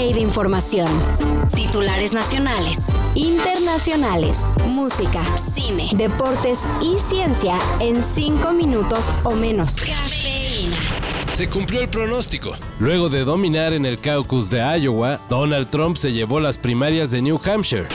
de información. Titulares nacionales, internacionales, música, cine, deportes y ciencia en 5 minutos o menos. Cafeína. Se cumplió el pronóstico. Luego de dominar en el caucus de Iowa, Donald Trump se llevó las primarias de New Hampshire.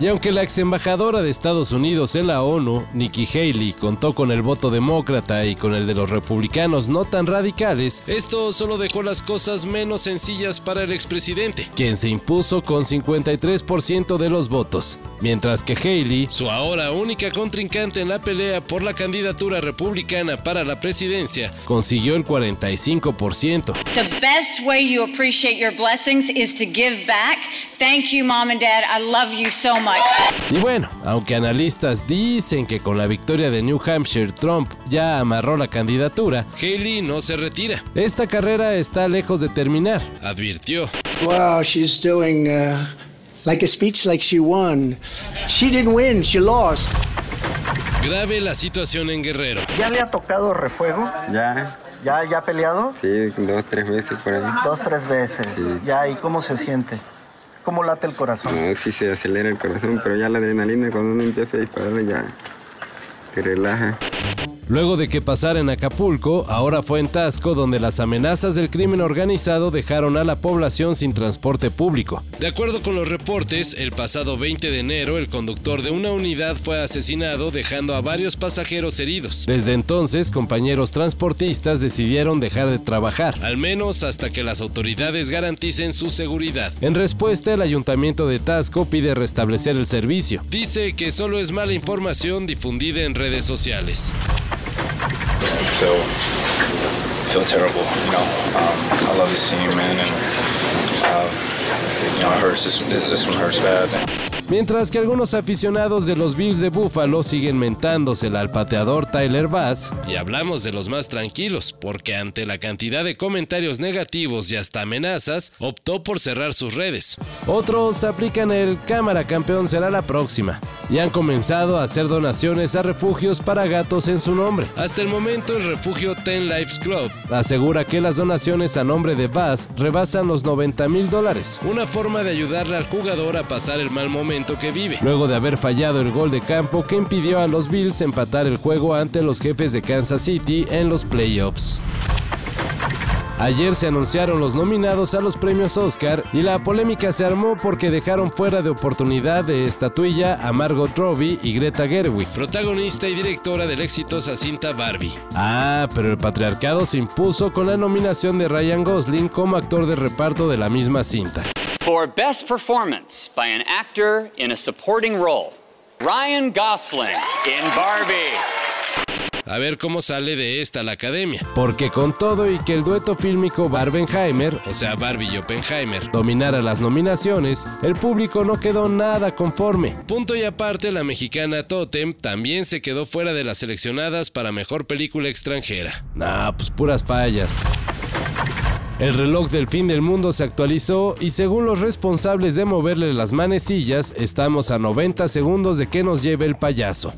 Y aunque la ex embajadora de Estados Unidos en la ONU, Nikki Haley, contó con el voto demócrata y con el de los republicanos no tan radicales, esto solo dejó las cosas menos sencillas para el expresidente, quien se impuso con 53% de los votos, mientras que Haley, su ahora única contrincante en la pelea por la candidatura republicana para la presidencia, consiguió el 45%. The best way you appreciate your blessings is to give back. Thank you, mom and dad. I love you so much. Y bueno, aunque analistas dicen que con la victoria de New Hampshire Trump ya amarró la candidatura, Haley no se retira. Esta carrera está lejos de terminar, advirtió. Wow, she's doing uh, like a speech like she won. She didn't win, she lost. Grave la situación en Guerrero. ¿Ya le ha tocado refuego? Ya, ¿Ya, ya ha peleado? sí, dos, tres veces por ahí. Dos, tres veces. Ya, ¿y cómo se siente? ¿Cómo late el corazón? No, sí se acelera el corazón, pero ya la adrenalina cuando uno empieza a disparar ya te relaja. Luego de que pasara en Acapulco, ahora fue en Tasco donde las amenazas del crimen organizado dejaron a la población sin transporte público. De acuerdo con los reportes, el pasado 20 de enero el conductor de una unidad fue asesinado dejando a varios pasajeros heridos. Desde entonces, compañeros transportistas decidieron dejar de trabajar, al menos hasta que las autoridades garanticen su seguridad. En respuesta, el ayuntamiento de Tasco pide restablecer el servicio. Dice que solo es mala información difundida en redes sociales. Feel feel terrible. You know, um, I love this team, man, and uh, you know it hurts. This this one hurts bad. Mientras que algunos aficionados de los Bills de Buffalo siguen mentándosela al pateador Tyler Bass, y hablamos de los más tranquilos, porque ante la cantidad de comentarios negativos y hasta amenazas, optó por cerrar sus redes. Otros aplican el cámara campeón será la próxima, y han comenzado a hacer donaciones a refugios para gatos en su nombre. Hasta el momento el refugio Ten Lives Club asegura que las donaciones a nombre de Bass rebasan los 90 mil dólares, una forma de ayudarle al jugador a pasar el mal momento que vive, luego de haber fallado el gol de campo que impidió a los Bills empatar el juego ante los jefes de Kansas City en los playoffs. Ayer se anunciaron los nominados a los premios Oscar y la polémica se armó porque dejaron fuera de oportunidad de estatuilla a Margot Robbie y Greta Gerwig, protagonista y directora de la exitosa cinta Barbie. Ah, pero el patriarcado se impuso con la nominación de Ryan Gosling como actor de reparto de la misma cinta. For Best Performance by an Actor in a Supporting Role, Ryan Gosling in Barbie. A ver cómo sale de esta la academia. Porque con todo y que el dueto fílmico Barbenheimer, o sea Barbie y Oppenheimer, dominara las nominaciones, el público no quedó nada conforme. Punto y aparte, la mexicana Totem también se quedó fuera de las seleccionadas para mejor película extranjera. Nah, pues puras fallas. El reloj del fin del mundo se actualizó y según los responsables de moverle las manecillas, estamos a 90 segundos de que nos lleve el payaso.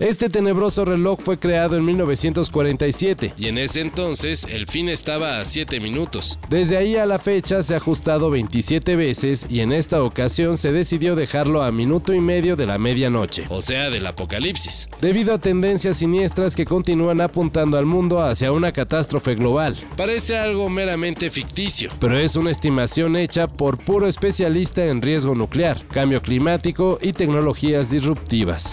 Este tenebroso reloj fue creado en 1947 y en ese entonces el fin estaba a 7 minutos. Desde ahí a la fecha se ha ajustado 27 veces y en esta ocasión se decidió dejarlo a minuto y medio de la medianoche, o sea del apocalipsis, debido a tendencias siniestras que continúan apuntando al mundo hacia una catástrofe global. Parece algo meramente ficticio, pero es una estimación hecha por puro especialista en riesgo nuclear, cambio climático y tecnologías disruptivas.